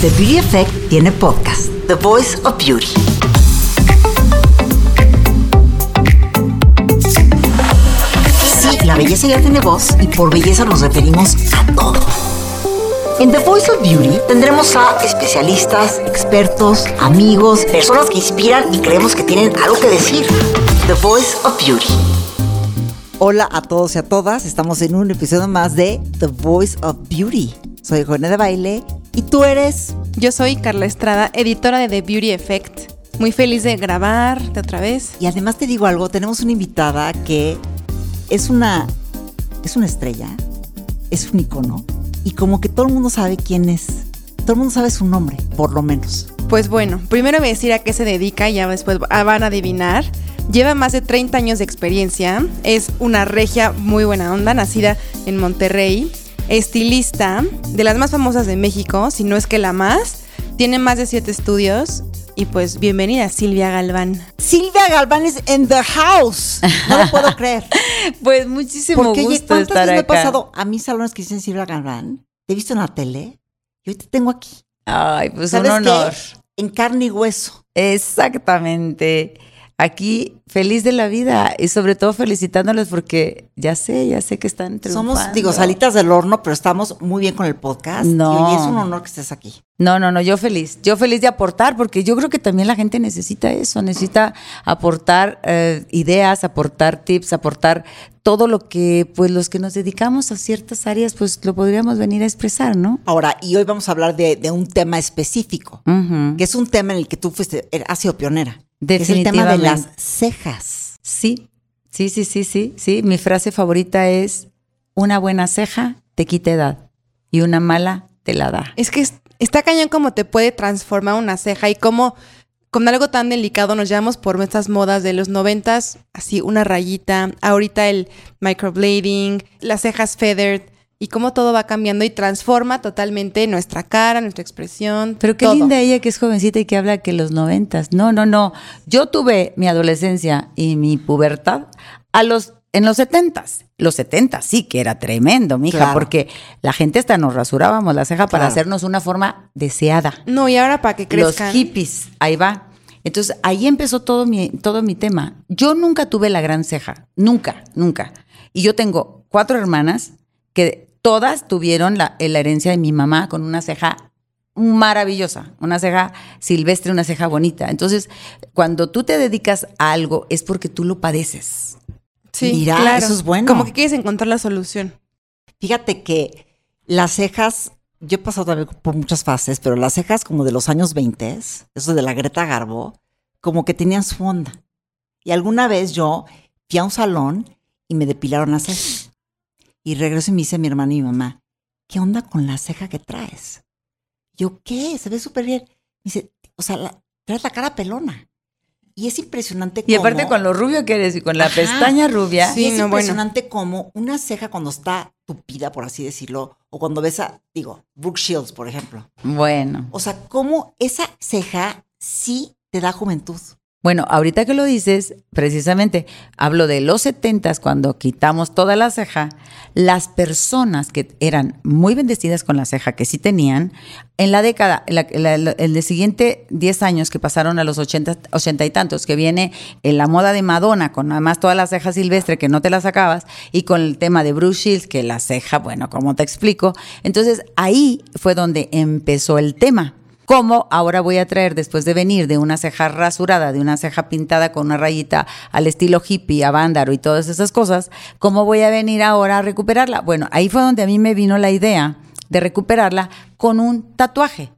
The Beauty Effect tiene podcast, The Voice of Beauty. Sí, la belleza ya tiene voz y por belleza nos referimos a todo. En The Voice of Beauty tendremos a especialistas, expertos, amigos, personas que inspiran y creemos que tienen algo que decir. The Voice of Beauty. Hola a todos y a todas, estamos en un episodio más de The Voice of Beauty. Soy Juana de Baile y tú eres... Yo soy Carla Estrada, editora de The Beauty Effect. Muy feliz de grabar de otra vez. Y además te digo algo, tenemos una invitada que es una, es una estrella, es un icono y como que todo el mundo sabe quién es. Todo el mundo sabe su nombre, por lo menos. Pues bueno, primero voy a decir a qué se dedica y ya después van a adivinar. Lleva más de 30 años de experiencia, es una regia muy buena onda, nacida en Monterrey, estilista, de las más famosas de México, si no es que la más, tiene más de 7 estudios y pues bienvenida Silvia Galván. Silvia Galván es in the house. No lo puedo creer. Pues muchísimo Porque gusto ¿cuántas estar veces me he pasado a mis salones que dicen Silvia Galván? Te he visto en la tele y hoy te tengo aquí. Ay, pues un honor. En carne y hueso. Exactamente. Aquí feliz de la vida y sobre todo felicitándoles porque ya sé, ya sé que están triunfando. Somos, digo, salitas del horno, pero estamos muy bien con el podcast. No. Y es un honor que estés aquí. No, no, no, yo feliz, yo feliz de aportar porque yo creo que también la gente necesita eso, necesita aportar eh, ideas, aportar tips, aportar todo lo que, pues los que nos dedicamos a ciertas áreas, pues lo podríamos venir a expresar, ¿no? Ahora, y hoy vamos a hablar de, de un tema específico, que es un tema en el que tú fuiste, has sido pionera. Que Es el tema de las cejas. Sí, sí, sí, sí, sí, sí. Mi frase favorita es, una buena ceja te quita edad y una mala te la da. Es que es- está cañón cómo te puede transformar una ceja y cómo con algo tan delicado nos llevamos por estas modas de los noventas, así una rayita, ahorita el microblading, las cejas feathered y cómo todo va cambiando y transforma totalmente nuestra cara, nuestra expresión. Pero qué todo. linda ella que es jovencita y que habla que los noventas. No, no, no. Yo tuve mi adolescencia y mi pubertad a los en los setentas. Los setentas sí que era tremendo, mija, Claro. porque la gente hasta nos rasurábamos la ceja para hacernos una forma deseada. No, y ahora para que crezcan. Los hippies, ahí va. Entonces ahí empezó todo mi, todo mi tema. Yo nunca tuve la gran ceja, nunca, nunca. Y yo tengo cuatro hermanas que todas tuvieron la, la herencia de mi mamá con una ceja maravillosa, una ceja silvestre, una ceja bonita. Entonces, cuando tú te dedicas a algo es porque tú lo padeces. Sí, Mira, claro. eso es bueno. Como que quieres encontrar la solución. Fíjate que las cejas, yo he pasado también por muchas fases, pero las cejas como de los años 20, eso de la Greta Garbo, como que tenían su onda. Y alguna vez yo fui a un salón y me depilaron las cejas. Y regreso y me dice mi hermano y mi mamá, ¿qué onda con la ceja que traes? Yo, ¿qué? Se ve súper bien. Me dice, o sea, la- traes la cara pelona. Y es impresionante Y aparte cómo- con lo rubio que eres y con la Ajá. pestaña rubia, Sí, y es no, bueno. impresionante como una ceja cuando está tupida, por así decirlo, o cuando ves a, digo, Brooke Shields, por ejemplo. bueno. O sea, cómo esa ceja sí te da juventud. Bueno, ahorita que lo dices, precisamente hablo de los setentas cuando quitamos toda la ceja, las personas que eran muy bendecidas con la ceja, que sí tenían, en la década, en la- el siguiente 10 años que pasaron a los 80, 80 y tantos, que viene en la moda de Madonna, con además toda la ceja silvestre que no te la sacabas, y con el tema de Bruce Shields, que la ceja, bueno, como te explico, entonces ahí fue donde empezó el tema. ¿Cómo ahora voy a traer, después de venir de una ceja rasurada, de una ceja pintada con una rayita al estilo hippie, a vándaro y todas esas cosas, cómo voy a venir ahora a recuperarla? Bueno, ahí fue donde a mí me vino la idea de recuperarla con un tatuaje.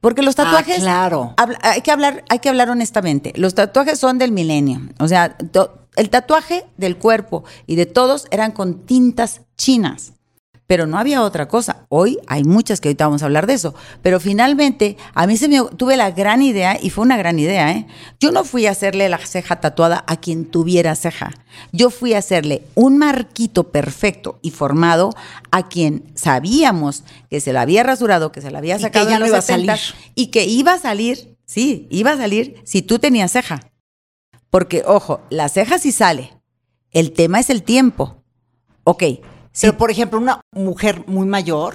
Porque los tatuajes, Ah, claro. habla- hay, que hablar, hay que hablar honestamente, los tatuajes son del milenio. O sea, to- el tatuaje del cuerpo y de todos eran con tintas chinas pero no había otra cosa. Hoy hay muchas que ahorita vamos a hablar de eso, pero finalmente a mí se me tuve la gran idea y fue una gran idea, ¿eh? Yo no fui a hacerle la ceja tatuada a quien tuviera ceja. Yo fui a hacerle un marquito perfecto y formado a quien sabíamos que se la había rasurado, que se la había Y que sacado ya en no iba a 70 salir. y que iba a salir, sí, iba a salir si tú tenías ceja. Porque ojo, la ceja sí sale. El tema es el tiempo. Ok, Pero, por ejemplo, una mujer muy mayor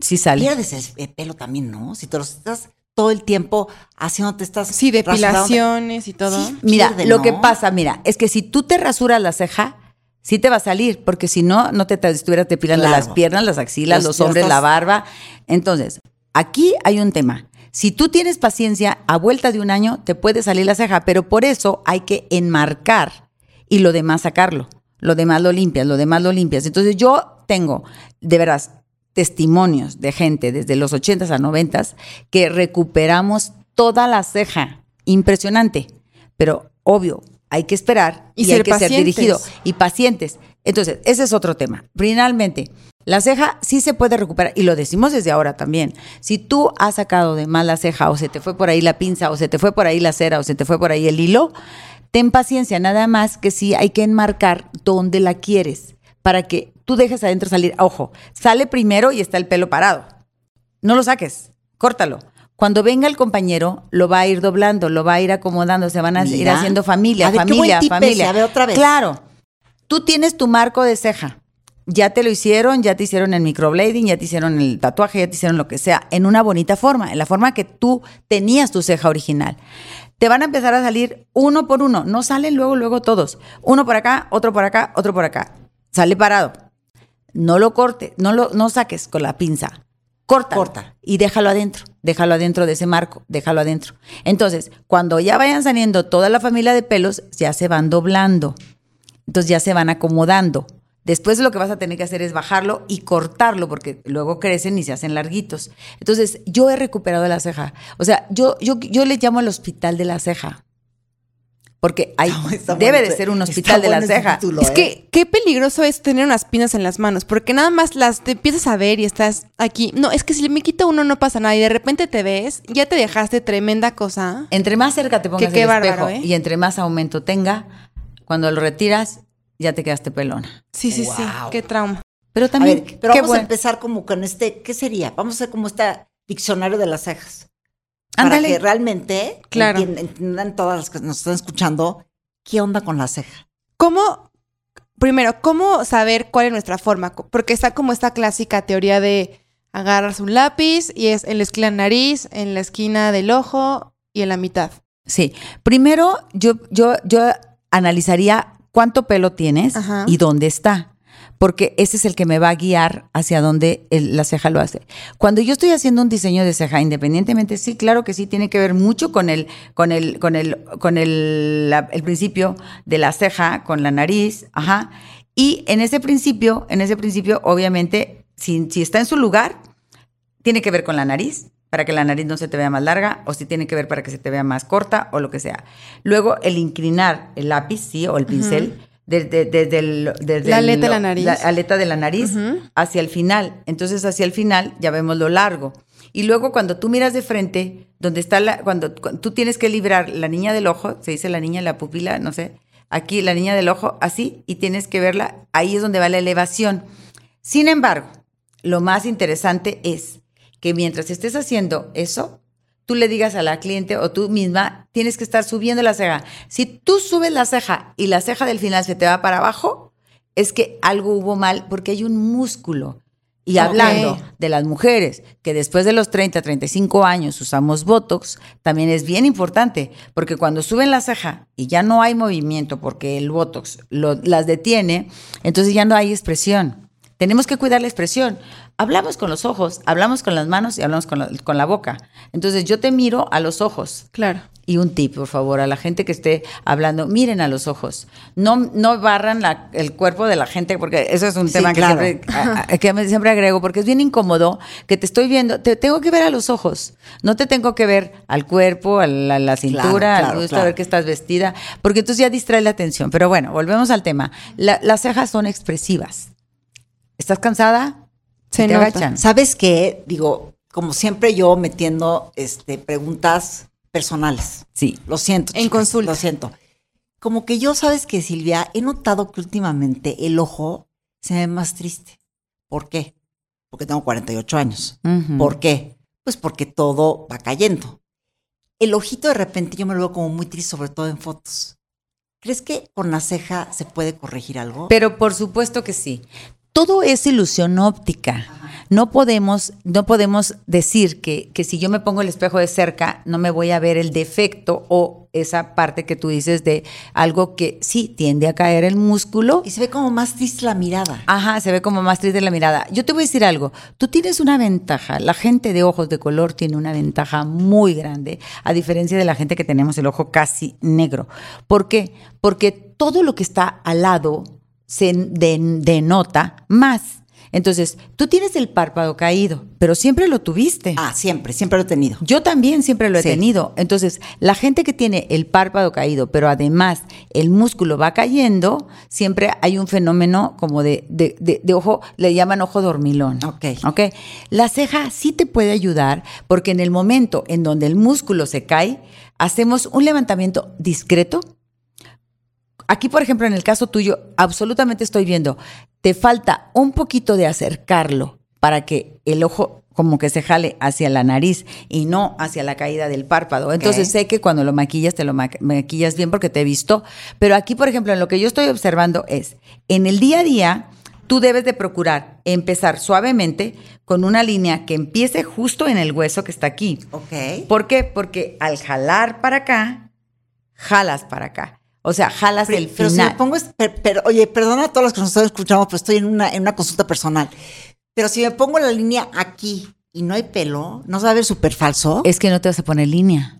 Sí sale. Pierdes el, el pelo también, ¿no? Si te lo estás todo el tiempo haciéndote estas... Sí, depilaciones y todo. Sí, Mira, pierde, lo que pasa, mira, es que si tú te rasuras la ceja, sí te va a salir, porque si no, no te, estuvieras depilando Claro. las piernas, las axilas, Los- hombres, la barba. Entonces, aquí hay un tema. Si tú tienes paciencia, a vuelta de un año te puede salir la ceja, pero por eso hay que enmarcar y lo demás sacarlo. Lo demás lo limpias, lo demás lo limpias. Entonces yo tengo, de veras, testimonios de gente desde los 80s a 90s que recuperamos toda la ceja. Impresionante. Pero obvio, hay que esperar Y hay que ser dirigido y pacientes. Entonces, ese es otro tema. Finalmente, la ceja sí se puede recuperar y lo decimos desde ahora también. Si tú has sacado de mal la ceja o se te fue por ahí la pinza o se te fue por ahí la cera o se te fue por ahí el hilo, ten paciencia, nada más que sí hay que enmarcar dónde la quieres para que tú dejes adentro salir. Ojo, sale primero y está el pelo parado. No lo saques, córtalo. Cuando venga el compañero, lo va a ir doblando, lo va a ir acomodando, se van a ir haciendo familia, A ver, qué familia, buen familia. ese, a ver, otra vez. Claro. Tú tienes tu marco de ceja. Ya te lo hicieron, ya te hicieron el microblading, ya te hicieron el tatuaje, ya te hicieron lo que sea, en una bonita forma, en la forma que tú tenías tu ceja original. Te van a empezar a salir uno por uno, no salen luego, luego todos. Uno por acá, otro por acá, otro por acá. Sale parado. No lo cortes, no lo no saques con la pinza. Corta. Corta. Y déjalo adentro. Déjalo adentro de ese marco. Déjalo adentro. Entonces, cuando ya vayan saliendo toda la familia de pelos, ya se van doblando. Entonces ya se van acomodando. Después lo que vas a tener que hacer es bajarlo y cortarlo porque luego crecen y se hacen larguitos. Entonces yo he recuperado la ceja. O sea, yo, yo, yo le llamo al hospital de la ceja. Porque hay, Está- debe bueno de ser un hospital de la bueno ceja. título, Es ¿eh? que qué peligroso es tener unas pinas en las manos, porque nada más las te empiezas a ver y estás aquí. No, es que si me quito uno no pasa nada y de repente te ves, ya te dejaste tremenda cosa. Entre más cerca te pongas qué el bárbaro, espejo ¿eh? y entre más aumento tenga, cuando lo retiras, ya te quedaste pelona. Sí, sí, sí, qué trauma. Pero A también, ver, pero qué vamos a empezar como con este, ¿qué sería? Vamos a hacer como este diccionario de las cejas. Para Ándale. que realmente Claro. entien- entiendan todas las que nos están escuchando qué onda con la ceja. ¿Cómo, primero, cómo saber cuál es nuestra forma? Porque está como esta clásica teoría de agarras un lápiz y es en la esquina de la nariz, en la esquina del ojo y en la mitad. Sí. Primero, yo, yo, yo analizaría cuánto pelo tienes Ajá. y dónde está. Porque ese es el que me va a guiar hacia dónde el- la ceja lo hace. Cuando yo estoy haciendo un diseño de ceja, independientemente, sí, claro que sí, tiene que ver mucho con el, con el, con el, con el, la- el principio de la ceja, con la nariz, ajá. Y en ese principio, en ese principio, obviamente, si, si está en su lugar, tiene que ver con la nariz, para que la nariz no se te vea más larga, o si tiene que ver para que se te vea más corta, o lo que sea. Luego, el inclinar el lápiz, sí, o el pincel, desde, desde el- desde La el- aleta de la nariz. La aleta de la nariz Ujú. hacia el final. Entonces, hacia el final ya vemos lo largo. Y luego, cuando tú miras de frente, donde está la, cuando, cu- tú tienes que librar la niña del ojo, se dice la niña, la pupila, no sé, aquí la niña del ojo, así, y tienes que verla, ahí es donde va la elevación. Sin embargo, lo más interesante es que mientras estés haciendo eso, tú le digas a la cliente o tú misma, tienes que estar subiendo la ceja. Si tú subes la ceja y la ceja del final se te va para abajo, es que algo hubo mal porque hay un músculo. Y hablando de las mujeres que después de los 30, 35 años usamos Botox, también es bien importante, porque cuando suben la ceja y ya no hay movimiento porque el Botox lo- las detiene, entonces ya no hay expresión. Tenemos que cuidar la expresión. Hablamos con los ojos, hablamos con las manos y hablamos con la, con la boca. Entonces yo te miro a los ojos. Claro. Y un tip, por favor, a la gente que esté hablando, miren a los ojos. No, no barran la- el cuerpo de la gente, porque eso es un Sí, tema que, claro. siempre, a- a- que siempre agrego, porque es bien incómodo que te estoy viendo, te tengo que ver a los ojos. No te tengo que ver al cuerpo, a la, la cintura, claro, al gusto, claro. a ver que estás vestida, porque entonces ya distrae la atención. Pero bueno, volvemos al tema. La- las cejas son expresivas. ¿Estás cansada? Se te nota. agachan. ¿Sabes qué? Digo, como siempre yo metiendo este, preguntas personales. Sí. Lo siento. En consulta. Lo siento. Como que yo, ¿sabes que Silvia? He notado que últimamente el ojo se ve más triste. ¿Por qué? Porque tengo 48 años. Ujú. ¿Por qué? Pues porque todo va cayendo. El ojito de repente yo me lo veo como muy triste, sobre todo en fotos. ¿Crees que con la ceja se puede corregir algo? Pero por supuesto que sí. Todo es ilusión óptica. No podemos, no podemos decir que, que si yo me pongo el espejo de cerca, no me voy a ver el defecto o esa parte que tú dices de algo que sí tiende a caer el músculo. Y se ve como más triste la mirada. Ajá, se ve como más triste la mirada. Yo te voy a decir algo. Tú tienes una ventaja. La gente de ojos de color tiene una ventaja muy grande, a diferencia de la gente que tenemos el ojo casi negro. ¿Por qué? Porque todo lo que está al lado se den- denota más. Entonces, tú tienes el párpado caído, pero siempre lo tuviste. Ah, siempre, siempre lo he tenido. Yo también siempre lo he Sí. tenido. Entonces, la gente que tiene el párpado caído, pero además el músculo va cayendo, siempre hay un fenómeno como de, de- de- de ojo, le llaman ojo dormilón. Ok. ¿Ok? La ceja sí te puede ayudar porque en el momento en donde el músculo se cae, hacemos un levantamiento discreto. Aquí, por ejemplo, en el caso tuyo, absolutamente estoy viendo, te falta un poquito de acercarlo para que el ojo como que se jale hacia la nariz y no hacia la caída del párpado. Entonces sé que cuando lo maquillas, te lo ma- maquillas bien porque te he visto. Pero aquí, por ejemplo, en lo que yo estoy observando es, en el día a día, tú debes de procurar empezar suavemente con una línea que empiece justo en el hueso que está aquí. Ok. ¿Por qué? Porque al jalar para acá, jalas para acá. O sea, jalas el Pero si final. me pongo, pero, oye, perdona a todos los que nos están escuchando, pero estoy en una, en una consulta personal. Pero si me pongo la línea aquí y no hay pelo, ¿no se va a ver súper falso? Es que no te vas a poner línea.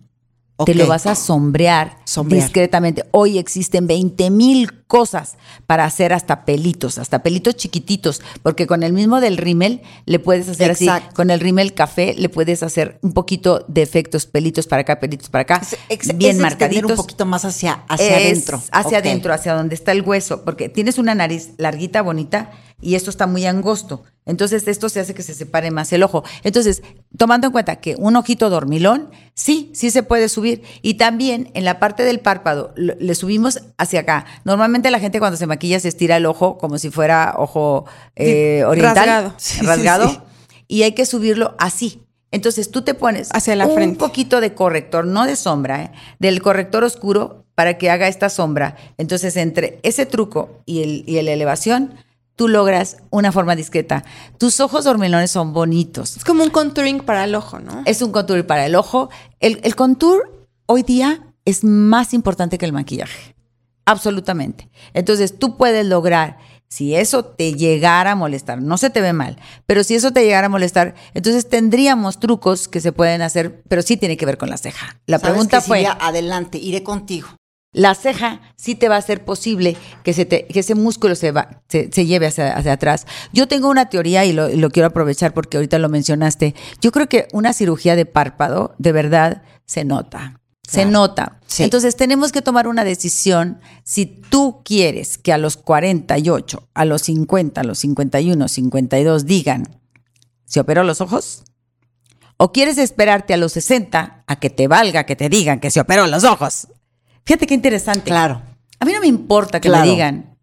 Te lo vas a sombrear, Sombrear. discretamente. Hoy existen 20 mil cosas para hacer hasta pelitos, hasta pelitos chiquititos, porque con el mismo del rímel le puedes hacer así, con el rímel café le puedes hacer un poquito de efectos, pelitos para acá, pelitos para acá, Es- ex- bien es marcaditos. un poquito más hacia, hacia Es adentro. Hacia adentro, hacia donde está el hueso, porque tienes una nariz larguita, bonita, y esto está muy angosto. Entonces, esto se hace que se separe más el ojo. Entonces, tomando en cuenta que un ojito dormilón, sí, sí se puede subir. Y también en la parte del párpado, le subimos hacia acá. Normalmente la gente cuando se maquilla se estira el ojo como si fuera ojo eh, Sí, oriental. rasgado. Sí, rasgado. sí. Y hay que subirlo así. Entonces tú te pones Hacia la un frente. poquito de corrector, no de sombra, ¿eh? del corrector oscuro para que haga esta sombra. Entonces, entre ese truco y el, y la elevación, tú logras una forma discreta. Tus ojos dormilones son bonitos. Es como un contouring para el ojo, ¿no? Es un contour para el ojo. El, el contour hoy día es más importante que el maquillaje. Absolutamente. Entonces, tú puedes lograr, si eso te llegara a molestar, no se te ve mal, pero si eso te llegara a molestar, entonces tendríamos trucos que se pueden hacer, pero sí tiene que ver con la ceja. La ¿Sabes pregunta qué, fue, adelante, iré contigo. La ceja sí te va a hacer posible que, se te- que ese músculo se, va, se, se lleve hacia, hacia atrás. Yo tengo una teoría y lo, quiero aprovechar porque ahorita lo mencionaste. Yo creo que una cirugía de párpado de verdad se nota. Se Claro. nota. Sí. Entonces tenemos que tomar una decisión. Si tú quieres que a los 48, a los 50, a los 51, 52 digan, ¿se operó los ojos? ¿O quieres esperarte a los 60 a que te valga que te digan que se operó los ojos? Fíjate qué interesante. Claro. A mí no me importa que Claro. me digan,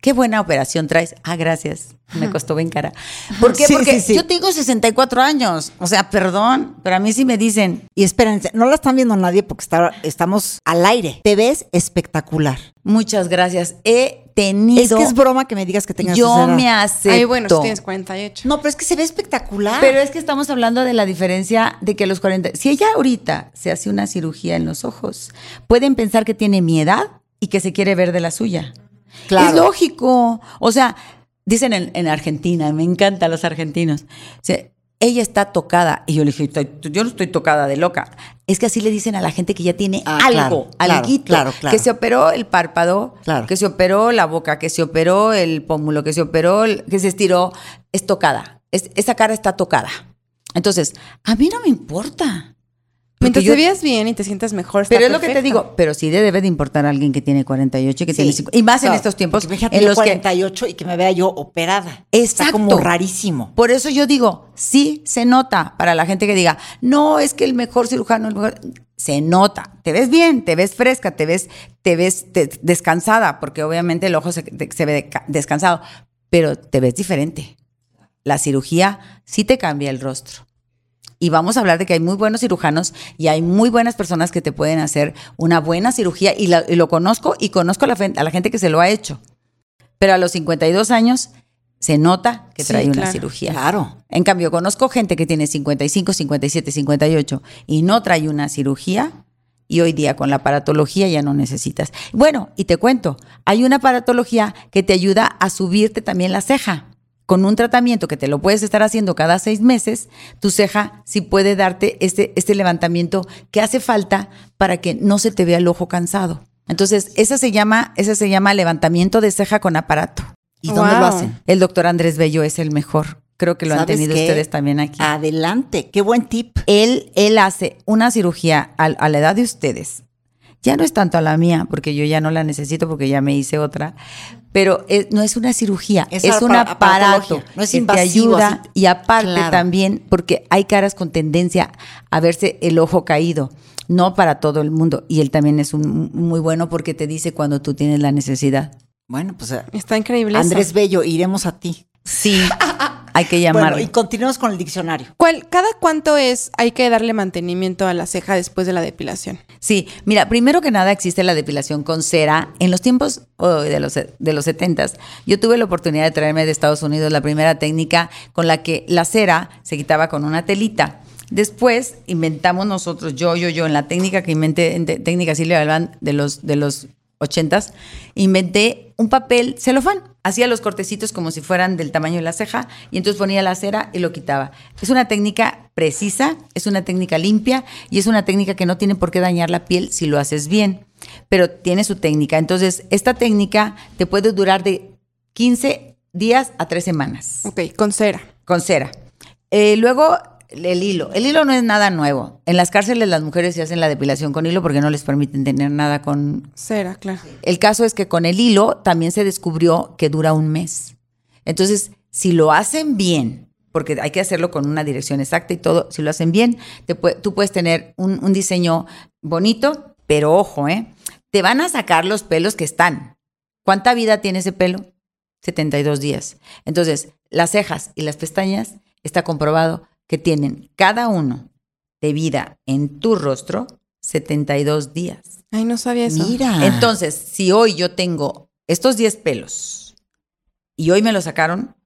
qué buena operación traes. Ah, gracias. Me costó bien cara. ¿Por qué? Sí, Porque sí, sí. yo tengo 64 años. O sea, perdón, pero a mí sí me dicen, Y espérense, no la están viendo nadie porque está- estamos al aire. Te ves espectacular. muchas gracias. He tenido. Es que es broma que me digas que tengas yo me acepto. Ay, bueno, si tienes 48. No, pero es que se ve espectacular. Pero es que estamos hablando de la diferencia de que los 40. Si ella ahorita se hace una cirugía en los ojos, pueden pensar que tiene mi edad y que se quiere ver de la suya. Claro. Es lógico. O sea, dicen en, en Argentina, me encantan los argentinos. O sea, ella está tocada. Y yo le dije, "Estoy- yo no estoy tocada de loca. Es que así le dicen a la gente que ya tiene Ah, algo, claro, claro, alguito, claro, claro. que se operó el párpado, Claro. que se operó la boca, que se operó el pómulo, que se operó, el- que se estiró, es tocada. Es- esa cara está tocada. Entonces, a mí no me importa. Mientras yo- te veas bien y te sientas mejor, está pero es lo que te digo, pero sí debe de importar a alguien que tiene 48 y que Sí. tiene 50. Y más en estos tiempos fíjate, en los que 48 y que me vea yo operada. Está Exacto. como rarísimo. Por eso yo digo, sí se nota para la gente que diga, no, es que el mejor cirujano, el mejor-". se nota, te ves bien, te ves fresca, te ves, te ves te- descansada, porque obviamente el ojo se, ve descansado, pero te ves diferente. La cirugía sí te cambia el rostro. Y vamos a hablar de que hay muy buenos cirujanos y hay muy buenas personas que te pueden hacer una buena cirugía y, la- y lo conozco y conozco a la, a la gente que se lo ha hecho. Pero a los 52 años se nota que Sí, trae una claro. cirugía. Claro. En cambio, conozco gente que tiene 55, 57, 58 y no trae una cirugía y hoy día con la aparatología ya no necesitas. Bueno, y te cuento, hay una aparatología que te ayuda a subirte también la ceja. Con un tratamiento que te lo puedes estar haciendo cada seis meses, tu ceja sí puede darte este, este levantamiento que hace falta para que no se te vea el ojo cansado. Entonces, esa se llama, esa se llama levantamiento de ceja con aparato. ¿Y dónde lo hacen? El doctor Andrés Bello es el mejor. Creo que lo han ¿Sabes tenido qué? ustedes también aquí. Adelante. Qué buen tip. Él, él hace una cirugía a, a la edad de ustedes. Ya no es tanto a la mía, porque yo ya no la necesito porque ya me hice otra. Pero es- no es una cirugía, Es es, un apa- aparato no es que te invasivo, ayuda así. y aparte Claro. también porque hay caras con tendencia a verse el ojo caído, no para todo el mundo. Y él también es un, muy bueno porque te dice cuando tú tienes la necesidad. Bueno, pues eh, Está increíble. eso. Andrés Bello, iremos a ti. Sí, hay que llamarlo. Bueno, y continuemos con el diccionario. ¿Cuál- ¿Cada cuánto es hay que darle mantenimiento a la ceja después de la depilación? Sí, mira, primero que nada existe la depilación con cera. En los tiempos oh, de los de los 70 yo tuve la oportunidad de traerme de Estados Unidos la primera técnica con la que la cera se quitaba con una telita. Después inventamos nosotros, yo, yo, yo, en la técnica que inventé, en técnica Silvia Galván de los, de los 80s, inventé un papel celofán. Hacía los cortecitos como si fueran del tamaño de la ceja y entonces ponía la cera y lo quitaba. Es una técnica precisa, es una técnica limpia y es una técnica que no tiene por qué dañar la piel si lo haces bien, pero tiene su técnica. Entonces, esta técnica te puede durar de 15 días a 3 semanas Ok, con cera. con cera. Eh, luego, el hilo. El hilo no es nada nuevo. En las cárceles las mujeres se hacen la depilación con hilo porque no les permiten tener nada con... Cera, claro. El caso es que con el hilo también se descubrió que dura un mes. Entonces, si lo hacen bien, porque hay que hacerlo con una dirección exacta y todo, si lo hacen bien, te tú puedes tener un, un diseño bonito, pero ojo, ¿eh? Te van a sacar los pelos que están. ¿Cuánta vida tiene ese pelo? 72 días. Entonces, las cejas y las pestañas está comprobado que tienen cada uno de vida en tu rostro 72 días. Ay, no sabía eso. Mira. Entonces, si hoy yo tengo estos 10 pelos y hoy me los sacaron,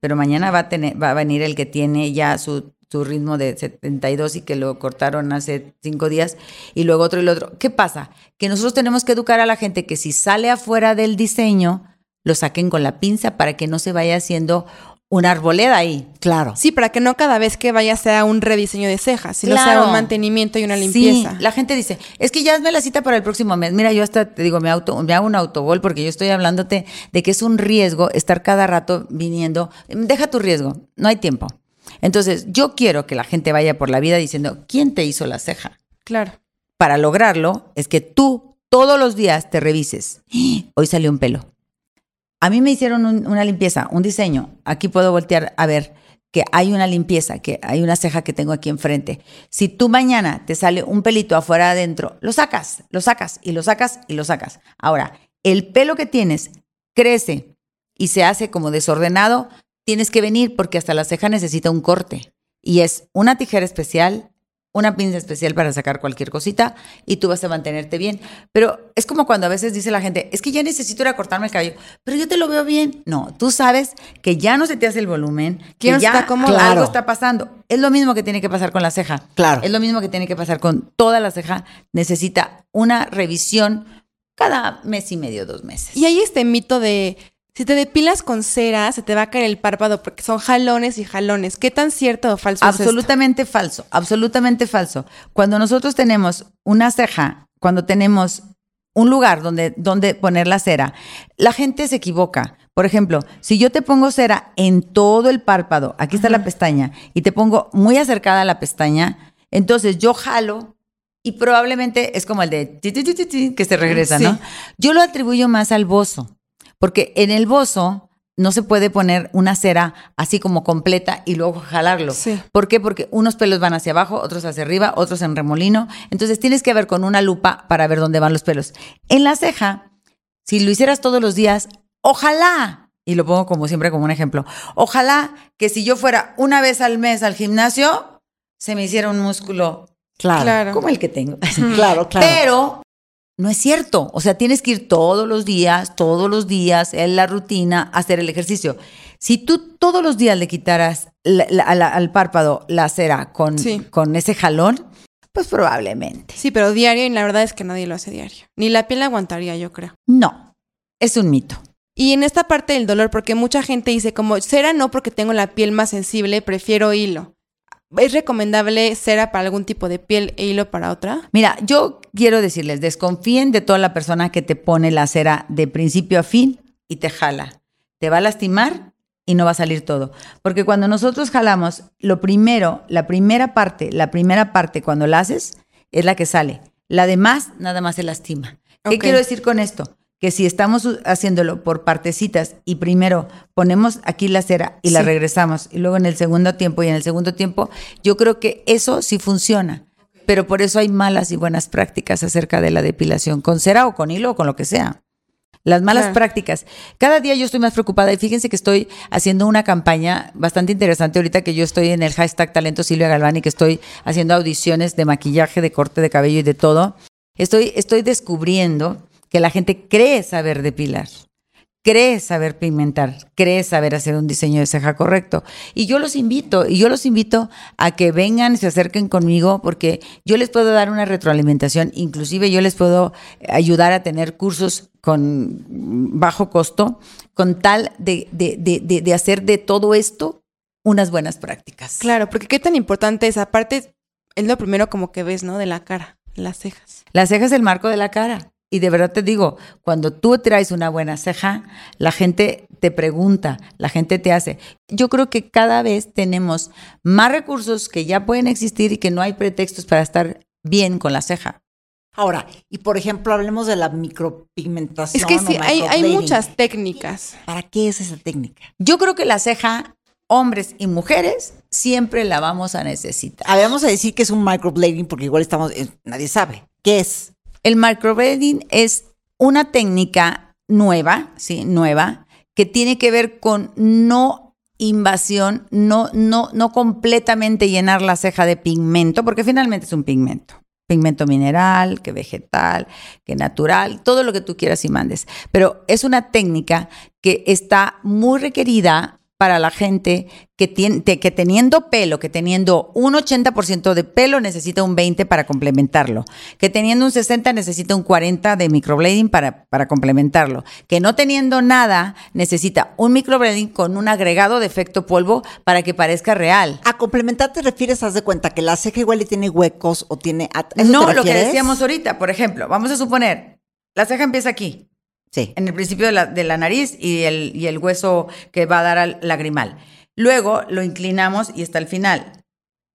pero mañana va a, tener, va a venir el que tiene ya su, su ritmo de 72 y que lo cortaron hace 5 días y luego otro y el otro. ¿Qué pasa? Que nosotros tenemos que educar a la gente que si sale afuera del diseño, lo saquen con la pinza para que no se vaya haciendo una arboleda ahí. Claro. Sí, para que no cada vez que vaya sea un rediseño de cejas, sino sea Claro. un mantenimiento y una Sí, limpieza. la gente dice, es que ya hazme la cita para el próximo mes. Mira, yo hasta te digo, me, auto, me hago un autogol porque yo estoy hablándote de que es un riesgo estar cada rato viniendo. Deja tu riesgo, no hay tiempo. Entonces, yo quiero que la gente vaya por la vida diciendo, ¿quién te hizo la ceja? Claro. Para lograrlo es que tú todos los días te revises. Hoy salió un pelo. A mí me hicieron un- una limpieza, un diseño. Aquí puedo voltear a ver que hay una limpieza, que hay una ceja que tengo aquí enfrente. Si tú mañana te sale un pelito afuera adentro, lo sacas, lo sacas y lo sacas y lo sacas. Ahora, el pelo que tienes crece y se hace como desordenado, tienes que venir porque hasta la ceja necesita un corte. Y es una tijera especial, una pinza especial para sacar cualquier cosita y tú vas a mantenerte bien. Pero es como cuando a veces dice la gente, es que ya necesito ir a cortarme el cabello, pero yo te lo veo bien. No, tú sabes que ya no se te hace el volumen, Que ya acomoda. Claro. algo está pasando. Es lo mismo que tiene que pasar con la ceja. Claro. Es lo mismo que tiene que pasar con toda la ceja. Necesita una revisión cada mes y medio, dos meses. Y hay este mito de si te depilas con cera, se te va a caer el párpado porque son jalones y jalones. ¿Qué tan cierto o falso es esto? Absolutamente falso, absolutamente falso. Cuando nosotros tenemos una ceja, cuando tenemos un lugar donde, donde poner la cera, la gente se equivoca. Por ejemplo, si yo te pongo cera en todo el párpado, aquí está la pestaña, y te pongo muy acercada a la pestaña, entonces yo jalo y probablemente es como el de ti, ti, ti, ti, ti, que se regresa, Sí. ¿no? Yo lo atribuyo más al bozo, porque en el bozo no se puede poner una cera así como completa y luego jalarlo. Sí. ¿Por qué? Porque unos pelos van hacia abajo, otros hacia arriba, otros en remolino. Entonces tienes que ver con una lupa para ver dónde van los pelos. En la ceja, si lo hicieras todos los días, ojalá, y lo pongo como siempre como un ejemplo, ojalá que si yo fuera una vez al mes al gimnasio, se me hiciera un músculo Claro. Claro. como el que tengo. Claro, claro. Pero no es cierto. O sea, tienes que ir todos los días, todos los días, en la rutina, a hacer el ejercicio. Si tú todos los días le quitaras la- la- la- al párpado la cera con, Sí. con ese jalón, pues probablemente. Sí, pero diario y la verdad es que nadie lo hace diario. Ni la piel aguantaría, yo creo. No, es un mito. Y en esta parte del dolor, porque mucha gente dice como cera no porque tengo la piel más sensible, prefiero hilo. ¿Es recomendable cera para algún tipo de piel e hilo para otra? Mira, yo quiero decirles, desconfíen de toda la persona que te pone la cera de principio a fin y te jala. Te va a lastimar y no va a salir todo. Porque cuando nosotros jalamos, lo primero, la primera parte, la primera parte cuando la haces es la que sale. La demás nada más se lastima. ¿Qué quiero decir con esto? Que si estamos haciéndolo por partecitas y primero ponemos aquí la cera y la regresamos y luego en el segundo tiempo y en el segundo tiempo, yo creo que eso sí funciona. Pero por eso hay malas y buenas prácticas acerca de la depilación con cera o con hilo o con lo que sea. Las malas Claro. prácticas. Cada día yo estoy más preocupada y fíjense que estoy haciendo una campaña bastante interesante ahorita que yo estoy en el hashtag Talento Silvia Galván y que estoy haciendo audiciones de maquillaje, de corte de cabello y de todo. Estoy, estoy descubriendo que la gente cree saber depilar, cree saber pigmentar, cree saber hacer un diseño de ceja correcto. Y yo los invito, y yo los invito a que vengan se acerquen conmigo porque yo les puedo dar una retroalimentación, inclusive yo les puedo ayudar a tener cursos con bajo costo, con tal de, de, de, de, de hacer de todo esto unas buenas prácticas. Claro, porque qué tan importante es. Aparte, es lo primero como que ves, ¿no? De la cara, las cejas. La ceja es el marco de la cara. Y de verdad te digo, cuando tú traes una buena ceja, la gente te pregunta, la gente te hace. Yo creo que cada vez tenemos más recursos que ya pueden existir y que no hay pretextos para estar bien con la ceja. Ahora, y por ejemplo, hablemos de la micropigmentación. Es que o sí, hay, hay muchas técnicas. ¿Para qué es esa técnica? Yo creo que la ceja, hombres y mujeres, siempre la vamos a necesitar. A ver, vamos a decir que es un microblading porque igual estamos, eh, nadie sabe. ¿Qué es? El microblading es una técnica nueva, sí, nueva, que tiene que ver con no invasión, no, no, no completamente llenar la ceja de pigmento, porque finalmente es un pigmento. Pigmento mineral, que vegetal, que natural, todo lo que tú quieras y mandes. Pero es una técnica que está muy requerida para la gente que, tiene, que teniendo pelo, que teniendo un 80% de pelo necesita un 20 para complementarlo, que teniendo un 60 necesita un 40 de microblading para, para complementarlo, que no teniendo nada necesita un microblading con un agregado de efecto polvo para que parezca real. A complementar te refieres, haz de cuenta que la ceja igual y tiene huecos o tiene... ¿a eso No te lo que decíamos ahorita, por ejemplo, vamos a suponer, la ceja empieza aquí, Sí. en el principio de la, de la nariz y el, y el hueso que va a dar al lagrimal. Luego lo inclinamos y está al final.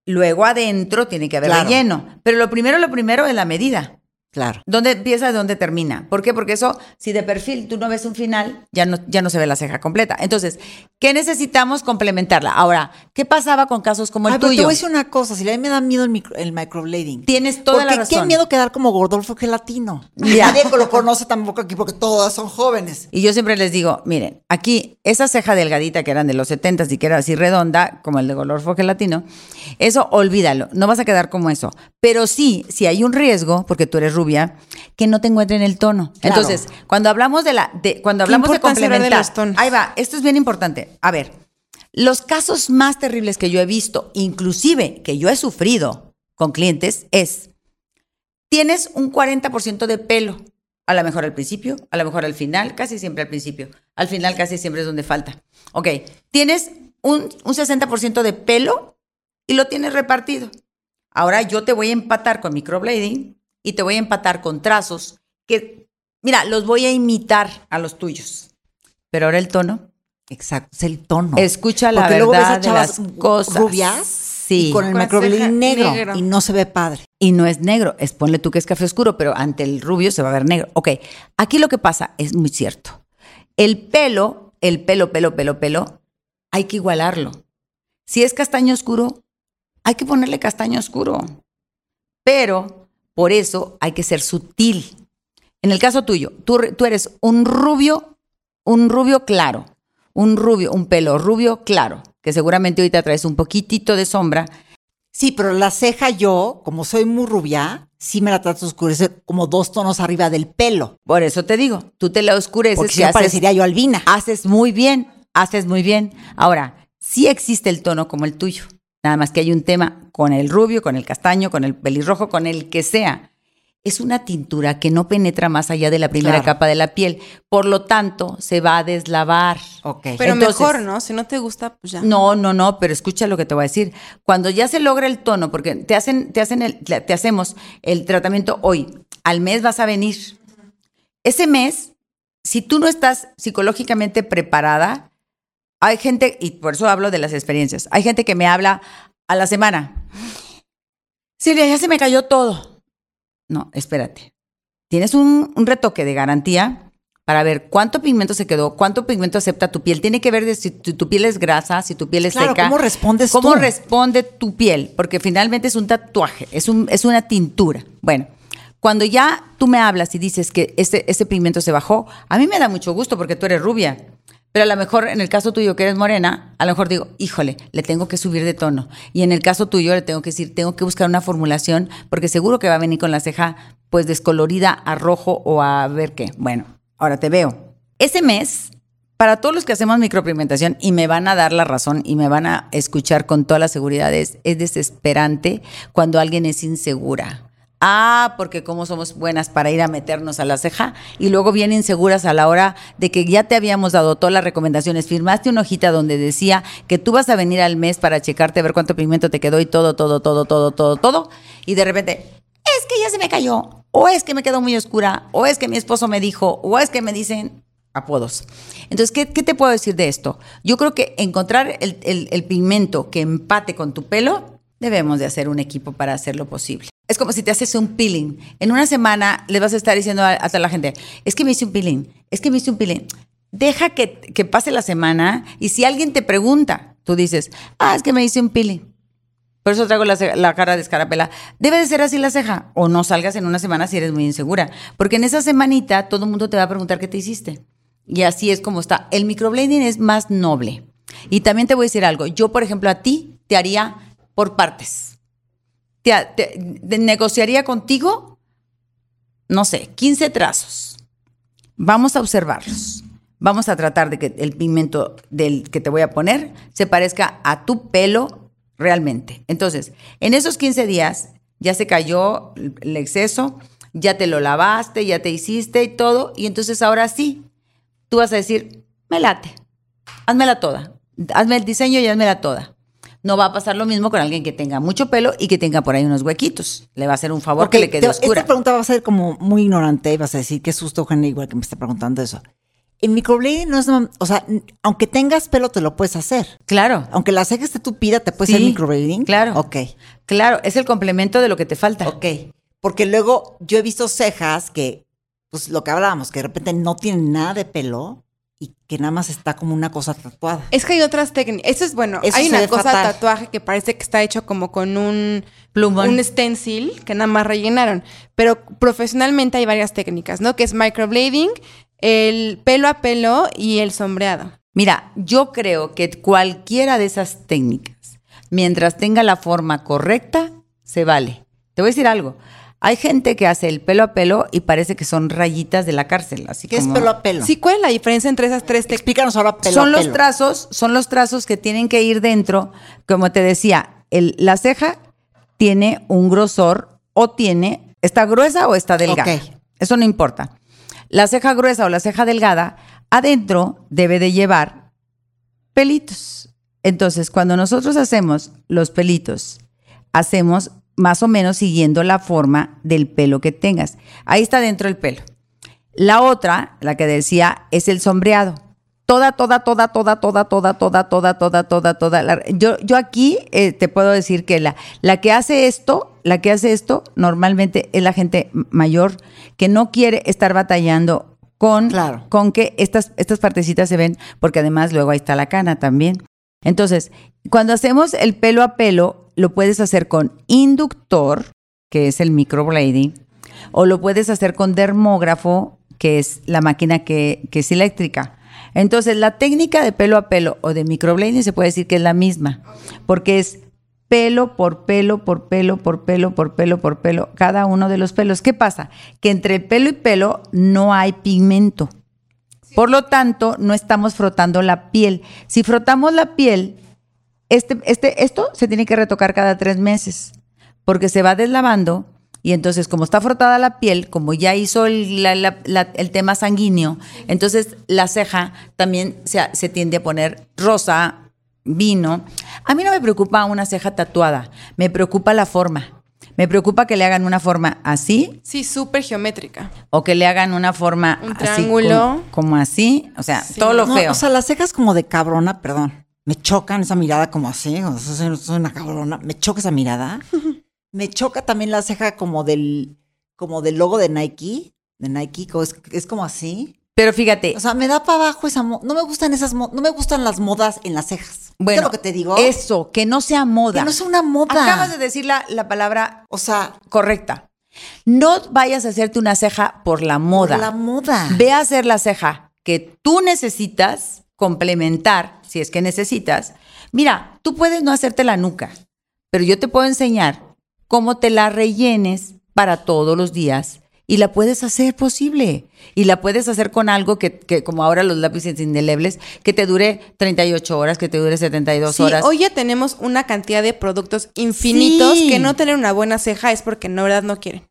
Luego adentro tiene que haber Claro. relleno. Pero lo primero, lo primero es la medida. Claro. ¿Dónde empieza y dónde termina? ¿Por qué? Porque eso, si de perfil tú no ves un final, ya no, ya no se ve la ceja completa. Entonces, ¿qué necesitamos complementarla? Ahora, ¿qué pasaba con casos como el Ay, pero te tuyo? voy a decir una cosa, si a mí me da miedo el, micro- el microblading. Tienes toda porque la razón. qué miedo quedar como Gordolfo Gelatino. Ya. Nadie lo conoce tampoco aquí porque todas son jóvenes. Y yo siempre les digo, miren, aquí esa ceja delgadita que eran de los 70 y que era así redonda, como el de Golorfo gelatino, eso olvídalo, no vas a quedar como eso. Pero sí, si hay un riesgo, porque tú eres rubia, que no te encuentren el tono. Claro. Entonces, cuando hablamos de la, de, cuando hablamos de de complementar, los tonos. ahí va, esto es bien importante. A ver, los casos más terribles que yo he visto, inclusive que yo he sufrido con clientes, es tienes un 40% de pelo. A lo mejor al principio, a lo mejor al final, casi siempre al principio. Al final casi siempre es donde falta. Ok, tienes un, un 60% de pelo y lo tienes repartido. Ahora yo te voy a empatar con microblading y te voy a empatar con trazos que, mira, los voy a imitar a los tuyos. Pero ahora el tono, Exacto, es el tono. escucha la Porque luego ves a verdad de las cosas. rubias Sí. y con el Con negro, negro. y no se ve padre. Y no es negro, es ponle tú que es café oscuro, pero ante el rubio se va a ver negro. Ok, aquí lo que pasa es muy cierto. El pelo, el pelo, pelo, pelo, pelo, hay que igualarlo. Si es castaño oscuro, hay que ponerle castaño oscuro. Pero por eso hay que ser sutil. En el caso tuyo, tú, tú eres un rubio, un rubio claro, un rubio, un pelo rubio claro, que seguramente ahorita traes un poquitito de sombra, Sí, pero la ceja yo, como soy muy rubia, sí me la trato de oscurecer como dos tonos arriba del pelo. Por eso te digo, tú te la oscureces Porque si no haces, parecería yo albina. haces muy bien, haces muy bien. Ahora, sí existe el tono como el tuyo. Nada más que hay un tema con el rubio, con el castaño, con el pelirrojo, con el que sea. Es una tintura que no penetra más allá de la primera Claro. capa de la piel. Por lo tanto, se va a deslavar. Ok. Pero Entonces- mejor, ¿no? Si no te gusta, pues ya. No, no, no, pero escucha lo que te voy a decir. Cuando ya se logra el tono, porque te hacen, te hacen el, te hacemos el tratamiento hoy, al mes vas a venir. Ese mes, si tú no estás psicológicamente preparada, hay gente, y por eso hablo de las experiencias, hay gente que me habla a la semana. Silvia, ya se me cayó todo. No, espérate. Tienes un, un retoque de garantía para ver cuánto pigmento se quedó, cuánto pigmento acepta tu piel. Tiene que ver de si tu, tu piel es grasa, si tu piel es Claro, seca. ¿cómo respondes ¿Cómo tú? responde tu piel? Porque finalmente es un tatuaje, es, un, es una tintura. Bueno, cuando ya tú me hablas y dices que ese, ese pigmento se bajó, a mí me da mucho gusto porque tú eres rubia. Pero a lo mejor en el caso tuyo que eres morena, a lo mejor digo, híjole, le tengo que subir de tono. Y en el caso tuyo le tengo que decir, tengo que buscar una formulación porque seguro que va a venir con la ceja pues descolorida a rojo o a ver qué. Bueno, ahora te veo. Ese mes, para todos los que hacemos micropigmentación y me van a dar la razón y me van a escuchar con toda la seguridad, es, es desesperante cuando alguien es insegura. Ah, porque como somos buenas para ir a meternos a la ceja y luego bien inseguras a la hora de que ya te habíamos dado todas las recomendaciones, firmaste una hojita donde decía que tú vas a venir al mes para checarte ver cuánto pigmento te quedó y todo, todo, todo, todo, todo, todo, y de repente, es que ya se me cayó, o es que me quedó muy oscura, o es que mi esposo me dijo, o es que me dicen apodos. Entonces, ¿qué, te puedo decir de esto? Yo creo que encontrar el, el- el pigmento que empate con tu pelo, debemos de hacer un equipo para hacerlo posible. Es como si te haces un peeling. En una semana le vas a estar diciendo a, a toda la gente, es que me hice un peeling, es que me hice un peeling. Deja que, que pase la semana y si alguien te pregunta, tú dices, ah, es que me hice un peeling. Por eso traigo la, la cara descarapela. Debe de ser así la ceja. O no salgas en una semana si eres muy insegura. Porque en esa semanita todo el mundo te va a preguntar qué te hiciste. Y así es como está. El microblading es más noble. Y también te voy a decir algo. Yo, por ejemplo, a ti te haría por partes. Te, negociaría contigo, no sé, 15 trazos. Vamos a observarlos. Vamos a tratar de que el pigmento del que te voy a poner se parezca a tu pelo realmente. Entonces, en esos 15 días ya se cayó el exceso, ya te lo lavaste, ya te hiciste y todo, y entonces ahora sí, tú vas a decir, me late, házmela toda, hazme el diseño y házmela toda. No va a pasar lo mismo con alguien que tenga mucho pelo y que tenga por ahí unos huequitos. Le va a hacer un favor que le quede te- oscura. Esta pregunta va a ser como muy ignorante y vas a decir qué susto, Eugenia, igual que me está preguntando eso. En microblading no es, o sea, aunque tengas pelo te lo puedes hacer. Claro, Aunque la ceja esté tupida, te puedes Sí, hacer microblading. claro. Ok, claro, es el complemento de lo que te falta. ok. Porque luego yo he visto cejas que, pues lo que hablábamos, que de repente no tienen nada de pelo y que nada más está como una cosa tatuada. Es que hay otras técnicas. Eso es bueno. Eso hay una cosa fatal. tatuaje que parece que está hecho como con un Plumón. un stencil que nada más rellenaron. Pero profesionalmente hay varias técnicas, ¿no? Que es microblading, el pelo a pelo y el sombreado. Mira, yo creo que cualquiera de esas técnicas, mientras tenga la forma correcta, se vale. Te voy a decir algo. Hay gente que hace el pelo a pelo y parece que son rayitas de la cárcel, así ¿Qué es pelo a pelo? Sí, ¿cuál es la diferencia entre esas tres técnicas? Explícanos ahora pelo son a los trazos, son los trazos que tienen que ir dentro. Como te decía, el- la ceja tiene un grosor o tiene, está gruesa o está delgada. Ok. Eso no importa. La ceja gruesa o la ceja delgada, adentro debe de llevar pelitos. Entonces, cuando nosotros hacemos los pelitos, hacemos más o menos siguiendo la forma del pelo que tengas. Ahí está dentro el pelo. La otra, la que decía, es el sombreado. Toda, toda, toda, toda, toda, toda, toda, toda, toda, toda, toda. la- yo, yo aquí eh, te puedo decir que la, la que hace esto, la que hace esto, normalmente es la gente mayor que no quiere estar batallando con, Claro. con que estas, estas partecitas se ven, porque además luego ahí está la cana también. Entonces, cuando hacemos el pelo a pelo, lo puedes hacer con inductor, que es el microblading, o lo puedes hacer con dermógrafo, que es la máquina que, que es eléctrica. Entonces, la técnica de pelo a pelo o de microblading se puede decir que es la misma, porque es pelo por pelo, por pelo, por pelo, por pelo, por pelo, cada uno de los pelos. ¿Qué pasa? Que entre pelo y pelo no hay pigmento. Por lo tanto, no estamos frotando la piel. Si frotamos la piel, este, este, esto se tiene que retocar cada tres meses, porque se va deslavando y entonces como está frotada la piel, como ya hizo el, la- la- la- el tema sanguíneo, entonces la ceja también se, se tiende a poner rosa, vino. A mí no me preocupa una ceja tatuada, me preocupa la forma. Me preocupa que le hagan una forma así Sí, súper geométrica. o que le hagan una forma Un así triángulo. como, como así, o sea, Sí. todo lo No, feo. o sea, las cejas como de cabrona, perdón. Me chocan esa mirada como así, o sea, soy, una cabrona. Me choca esa mirada. me choca también la ceja como del, como del logo de Nike, de Nike, es, es como así. Pero fíjate, O sea, me da para abajo esa No me gustan esas no me gustan las modas en las cejas. bueno, ¿Qué es lo que te digo? eso, que no sea moda. que no es una moda. Acabas de decir la, la palabra O sea, correcta. No vayas a hacerte una ceja por la moda. por la moda. Ve a hacer la ceja que tú necesitas complementar, si es que necesitas. Mira, tú puedes no hacerte la nuca, pero yo te puedo enseñar cómo te la rellenes para todos los días. Y la puedes hacer posible. Y la puedes hacer con algo que, que como ahora los lápices indelebles, que te dure 38 horas, que te dure 72 Sí, horas. hoy ya tenemos una cantidad de productos infinitos Sí. que no tener una buena ceja es porque en verdad no quieren.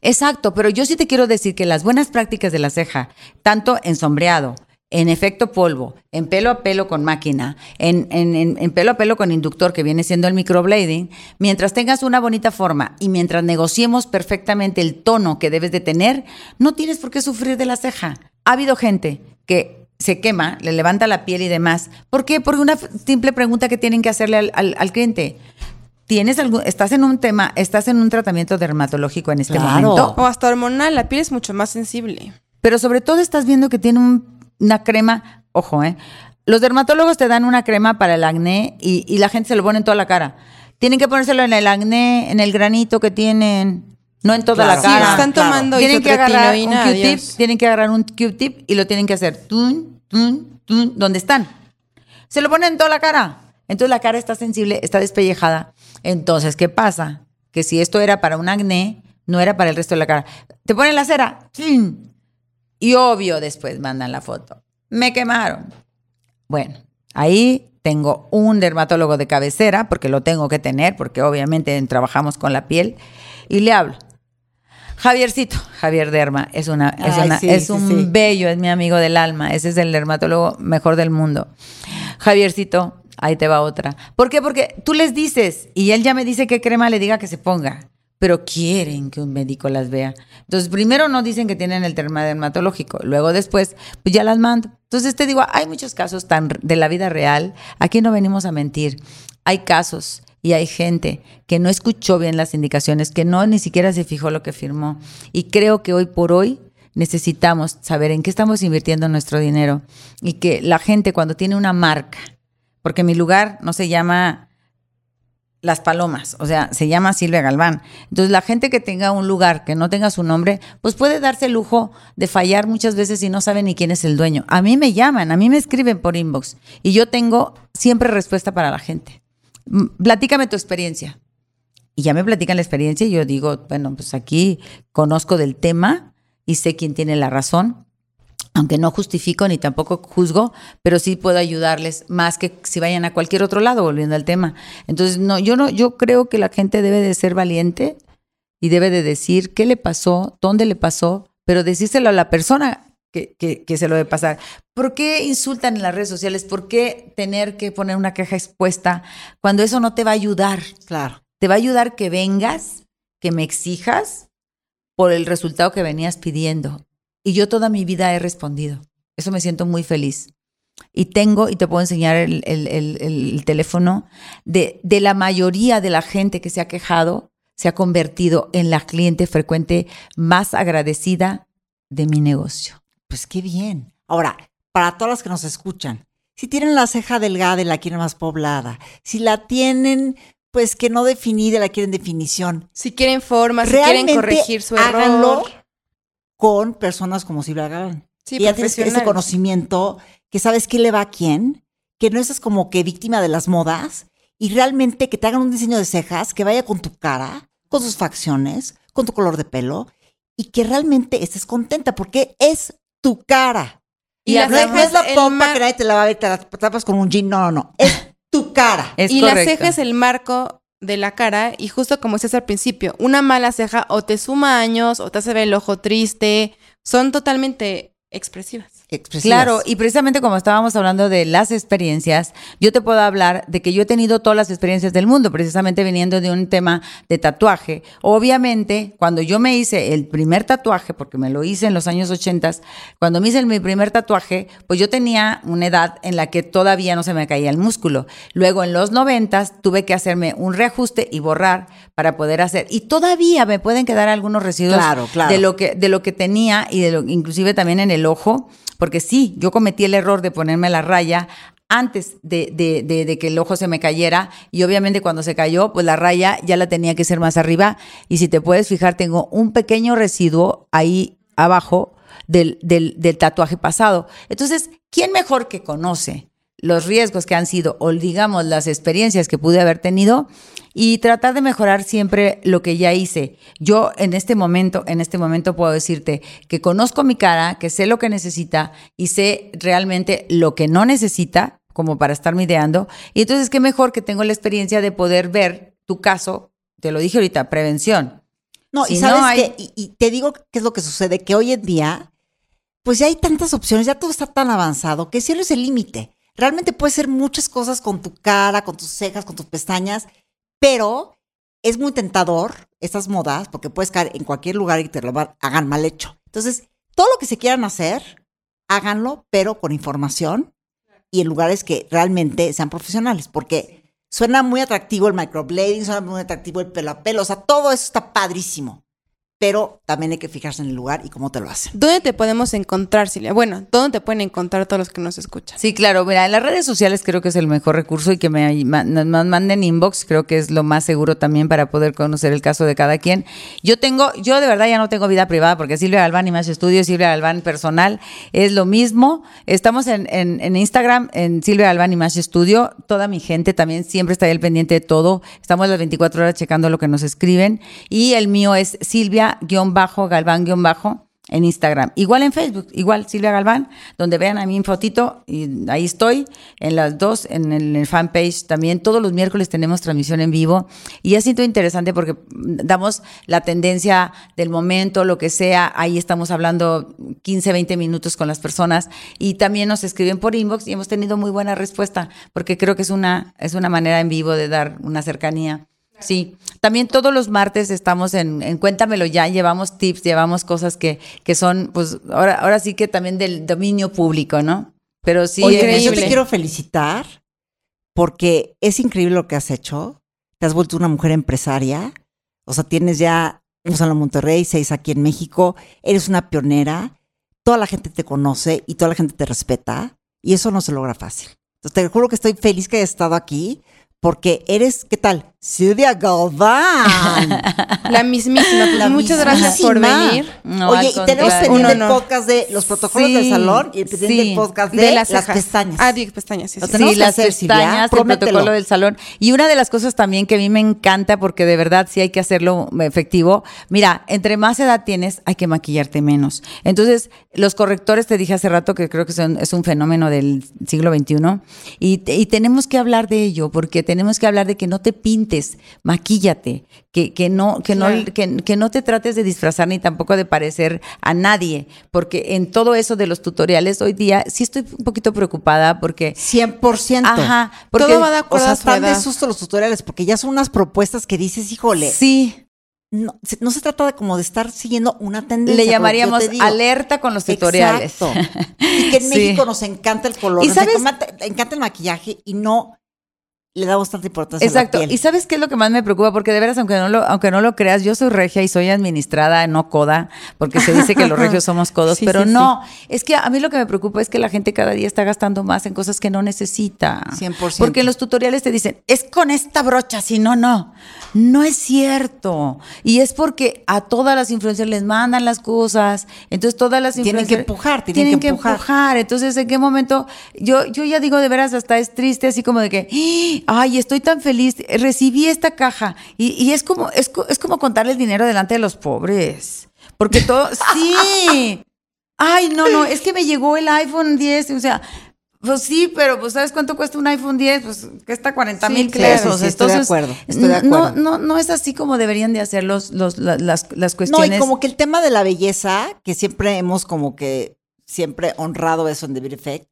Exacto, pero yo sí te quiero decir que las buenas prácticas de la ceja, tanto en sombreado, en efecto polvo, en pelo a pelo con máquina, en, en- en- en pelo a pelo con inductor, que viene siendo el microblading, mientras tengas una bonita forma y mientras negociemos perfectamente el tono que debes de tener, no tienes por qué sufrir de la ceja. Ha habido gente que se quema, le levanta la piel y demás. ¿Por qué? Por una simple pregunta que tienen que hacerle al, al- al cliente. ¿Tienes algún, estás en un tema, estás en un tratamiento dermatológico en este Claro. momento? O hasta hormonal, la piel es mucho más sensible. Pero sobre todo estás viendo que tiene un- una crema, ojo, ¿eh? Los dermatólogos te dan una crema para el acné y, y la gente se lo pone en toda la cara. Tienen que ponérselo en el acné, en el granito que tienen, no en toda Claro. la Sí, cara. están claro. tomando tienen que agarrar un Q-tip, tienen que agarrar un Q-tip y lo tienen que hacer tun, tun, tun, donde están. Se lo ponen en toda la cara. Entonces la cara está sensible, está despellejada. Entonces, ¿qué pasa? Que si esto era para un acné, no era para el resto de la cara. Te ponen la cera. Y obvio después mandan la foto. Me quemaron. Bueno, ahí tengo un dermatólogo de cabecera, porque lo tengo que tener, porque obviamente trabajamos con la piel, y le hablo. Javiercito, Javier Derma, es, una, es, Ay, una- sí, es sí, un sí. bello, es mi amigo del alma, ese es el dermatólogo mejor del mundo. Javiercito, ahí te va otra. ¿Por qué? Porque tú les dices y él ya me dice qué crema le diga que se ponga, pero quieren que un médico las vea. Entonces, primero no dicen que tienen el tema dermatológico, luego después, pues ya las mando. Entonces te digo, hay muchos casos tan de la vida real, aquí no venimos a mentir. Hay casos y hay gente que no escuchó bien las indicaciones, que no ni siquiera se fijó lo que firmó. Y creo que hoy por hoy necesitamos saber en qué estamos invirtiendo nuestro dinero y que la gente cuando tiene una marca, porque mi lugar no se llama Las Palomas, o sea, se llama Silvia Galván. Entonces, la gente que tenga un lugar que no tenga su nombre, pues puede darse el lujo de fallar muchas veces y no sabe ni quién es el dueño. A mí me llaman, a mí me escriben por inbox y yo tengo siempre respuesta para la gente. Mm, Platícame tu experiencia. Y ya me platican la experiencia y yo digo, bueno, pues aquí conozco del tema y sé quién tiene la razón, aunque no justifico ni tampoco juzgo, pero sí puedo ayudarles más que si vayan a cualquier otro lado, volviendo al tema. Entonces, no, yo no, yo creo que la gente debe de ser valiente y debe de decir qué le pasó, dónde le pasó, pero decírselo a la persona que, que, que se lo debe pasar. ¿Por qué insultan en las redes sociales? ¿Por qué tener que poner una queja expuesta cuando eso no te va a ayudar? Claro. Te va a ayudar que vengas, que me exijas por el resultado que venías pidiendo. Y yo toda mi vida he respondido. Eso me siento muy feliz. Y tengo, y te puedo enseñar el, el- el- el teléfono, de, de la mayoría de la gente que se ha quejado, se ha convertido en la cliente frecuente más agradecida de mi negocio. Pues qué bien. Ahora, para todas las que nos escuchan, si tienen la ceja delgada y la quieren más poblada, si la tienen, pues que no definida, la quieren definición, Si quieren forma, si quieren corregir su háganlo error. Con personas como Silvia Galván. Sí, que ya tienes ese conocimiento, que sabes qué le va a quién, que no estás como que víctima de las modas y realmente que te hagan un diseño de cejas que vaya con tu cara, con sus facciones, con tu color de pelo y que realmente estés contenta porque es tu cara. Y, Y las no es- no es cejas, la pompa mar- que nadie te la va a ver, te la tapas con un jean. No, no, no. Es tu cara. Es y la correcto. ceja es el marco de la cara y justo como decías al principio, una mala ceja o te suma años o te hace ver el ojo triste, son totalmente expresivas. Expresivas. Claro, y precisamente como estábamos hablando de las experiencias, yo te puedo hablar de que yo he tenido todas las experiencias del mundo, precisamente viniendo de un tema de tatuaje. Obviamente, cuando yo me hice el primer tatuaje, porque me lo hice en los años 80, cuando me hice mi primer tatuaje, pues yo tenía una edad en la que todavía no se me caía el músculo. Luego en los 90 tuve que hacerme un reajuste y borrar para poder hacer. Y todavía me pueden quedar algunos residuos Claro, claro. de lo que de lo que tenía y de lo inclusive también en el ojo, porque sí, yo cometí el error de ponerme la raya antes de, que el ojo se me cayera y obviamente cuando se cayó, pues la raya ya la tenía que ser más arriba y si te puedes fijar, tengo un pequeño residuo ahí abajo del, del tatuaje pasado. Entonces, ¿quién mejor que conoce los riesgos que han sido o digamos las experiencias que pude haber tenido y tratar de mejorar siempre lo que ya hice. Yo en este momento, en este momento puedo decirte que conozco mi cara, que sé lo que necesita y sé realmente lo que no necesita como para estarme ideando. Y entonces qué mejor que tengo la experiencia de poder ver tu caso, te lo dije ahorita, prevención. No, Si y no sabes hay- que, y, y te digo qué es lo que sucede, que hoy en día, pues ya hay tantas opciones, ya todo está tan avanzado, que el cielo es el límite. Realmente puedes hacer muchas cosas con tu cara, con tus cejas, con tus pestañas, pero es muy tentador estas modas, porque puedes caer en cualquier lugar y te lo hagan mal hecho. Entonces, todo lo que se quieran hacer, háganlo, pero con información y en lugares que realmente sean profesionales, porque suena muy atractivo el microblading, suena muy atractivo el pelo a pelo, o sea, todo eso está padrísimo, pero también hay que fijarse en el lugar y cómo te lo hacen. ¿Dónde te podemos encontrar, Silvia? Bueno, ¿dónde te pueden encontrar todos los que nos escuchan? Sí, claro. Mira, en las redes sociales creo que es el mejor recurso y que me manden inbox, creo que es lo más seguro también para poder conocer el caso de cada quien. Yo tengo, yo de verdad ya no tengo vida privada porque Silvia Galván y más estudios, Silvia Galván personal, es lo mismo. Estamos en, en, en Instagram, en Silvia Galván y más estudio. Toda mi gente también siempre está ahí al pendiente de todo. Estamos las 24 horas checando lo que nos escriben. Y el mío es Silvia-Galván- en Instagram. Igual en Facebook, igual Silvia Galván, donde vean a en fotito, y ahí estoy, en las dos, en el, en el fanpage también. Todos los miércoles tenemos transmisión en vivo y ha sido interesante porque damos la tendencia del momento, lo que sea. Ahí estamos hablando 15, 20 minutos con las personas y también nos escriben por inbox y hemos tenido muy buena respuesta porque creo que es una, es una manera en vivo de dar una cercanía. Sí, también todos los martes estamos en, en Cuéntamelo ya, llevamos tips, llevamos cosas que, que son, pues, ahora, ahora sí que también del dominio público, ¿no? Pero sí, yo te quiero felicitar porque es increíble lo que has hecho. Te has vuelto una mujer empresaria. O sea, tienes ya un salón Monterrey, seis aquí en México. Eres una pionera. Toda la gente te conoce y toda la gente te respeta. Y eso no se logra fácil. Entonces, te juro que estoy feliz que hayas estado aquí porque eres, ¿qué tal? Silvia Galván. La mismísima. Pues La muchas gracias por venir. No, Oye, y tenemos pendiente podcast de los protocolos Sí, del salón y el pendiente sí. podcast de, De las pestañas. Ah, de pestañas, sí, sí. las hacer, pestañas, el promételo. protocolo del salón. Y una de las cosas también que a mí me encanta, porque de verdad sí hay que hacerlo efectivo. Mira, entre más edad tienes, hay que maquillarte menos. Entonces, los correctores, te dije hace rato que creo que son- es un fenómeno del siglo XXI. Y, y tenemos que hablar de ello, porque tenemos que hablar de que no te pintes, maquíllate, que, que no, que Claro. no, que, que no te trates de disfrazar ni tampoco de parecer a nadie, porque en todo eso de los tutoriales hoy día sí estoy un poquito preocupada porque 100%. Ajá, porque Todo va de O acuerdo sea, a su están de susto los tutoriales porque ya son unas propuestas que dices, híjole, sí, no, se- no se trata de como de estar siguiendo una tendencia. le llamaríamos te alerta con los tutoriales. Exacto. Y que en Sí. México nos encanta el color, ¿Y nos sabes? encanta, encanta el maquillaje y no le damos tanta importancia Exacto. a la piel. ¿Y sabes qué es lo que más me preocupa? Porque de veras, aunque no lo, aunque no lo creas, yo soy regia y soy administrada, no coda, porque se dice que los regios somos codos, Sí, pero sí, no. Es que a mí lo que me preocupa es que la gente cada día está gastando más en cosas que no necesita. 100%. Porque en los tutoriales te dicen, es con esta brocha, si no, no. No es cierto. Y es porque a todas las influencias les mandan las cosas. Entonces todas las Tienen que empujar, tienen que empujar. empujar. Entonces, ¿en qué momento? Yo, yo ya digo de veras, hasta es triste, así como de que, ay, estoy tan feliz, recibí esta caja. Y, y es como, es, co- es como contarle el dinero delante de los pobres. Porque todo, sí. Ay, no, no, es que me llegó el iPhone 10, o sea, pues sí, pero pues ¿sabes cuánto cuesta un iPhone 10? Pues cuesta 40 mil Sí, claro, pesos. sí, estoy de Entonces, acuerdo, estoy de no, acuerdo. no, no es así como deberían de hacer los, los, la- las, las No, cuestiones. y como que el tema de la belleza, que siempre hemos como que siempre honrado eso en The Beauty Effect,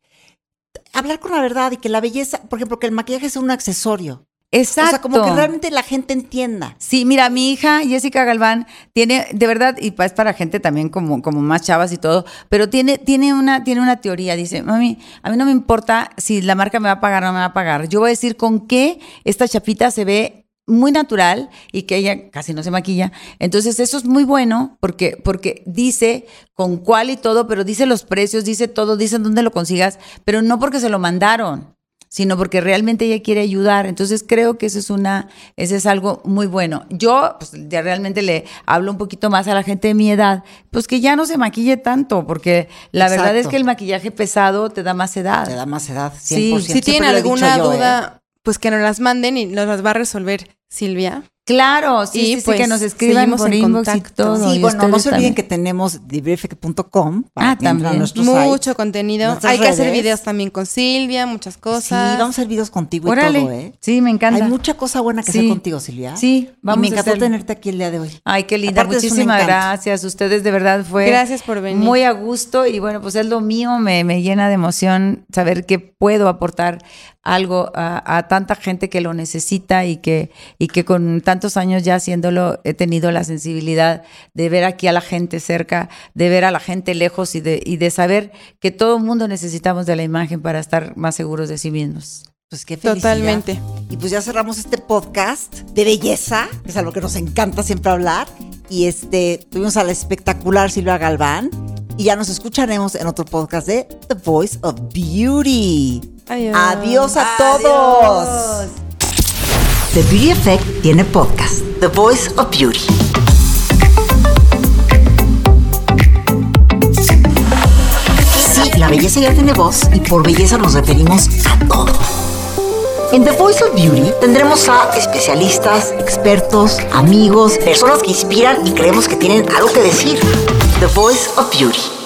hablar con la verdad y que la belleza, por ejemplo, que el maquillaje es un accesorio. Exacto. O sea, como que realmente la gente entienda. Sí, mira, mi hija Jessica Galván tiene, de verdad, y es para gente también como, como más chavas y todo, pero tiene, tiene, una, tiene una teoría. Dice, mami, a mí no me importa si la marca me va a pagar o no me va a pagar. Yo voy a decir con qué esta chapita se ve muy natural y que ella casi no se maquilla. Entonces eso es muy bueno porque, porque dice con cuál y todo, pero dice los precios, dice todo, dice dónde lo consigas, pero no porque se lo mandaron sino porque realmente ella quiere ayudar. Entonces creo que eso es una, eso es algo muy bueno. Yo pues, ya realmente le hablo un poquito más a la gente de mi edad, pues que ya no se maquille tanto, porque la verdad es que el maquillaje pesado te da más edad. Te da más edad. 100%. Sí, Si dicho alguna yo, ¿eh? Pues que nos las manden y nos las va a resolver Silvia. Claro, sí, Y, sí, sí, pues, que nos escriban por en inbox y contacto. todo. Sí, y bueno, no se olviden también. que tenemos dibrieffect.com para Ah, que también. nuestro site. Mucho contenido. Hay que hacer redes. videos también con Silvia, muchas cosas. Sí, vamos a hacer videos contigo Órale. y todo, ¿eh? Sí, me encanta. Hay mucha cosa buena que Sí. hacer contigo, Silvia. Sí, vamos y me a encantó tenerte aquí el día de hoy. Ay, qué linda. Aparte, Muchísimas gracias. Ustedes de verdad fue. Gracias por venir. Muy a gusto y bueno, pues es lo mío. Me, me llena de emoción saber que puedo aportar algo a, a tanta gente que lo necesita y que, y que con tantos años ya haciéndolo he tenido la sensibilidad de ver aquí a la gente cerca, de ver a la gente lejos y de, y de saber que todo el mundo necesitamos de la imagen para estar más seguros de sí mismos. Pues qué felicidad. Totalmente. Y pues ya cerramos este podcast de belleza, que es algo que nos encanta siempre hablar. Y este, tuvimos a la espectacular Silvia Galván. Y ya nos escucharemos en otro podcast de The Voice of Beauty. Adiós. Adiós a todos. The Beauty Effect tiene podcast, The Voice of Beauty. Sí, la belleza ya tiene voz y por belleza nos referimos a todo. En The Voice of Beauty tendremos a especialistas, expertos, amigos, personas que inspiran y creemos que tienen algo que decir. The Voice of Beauty.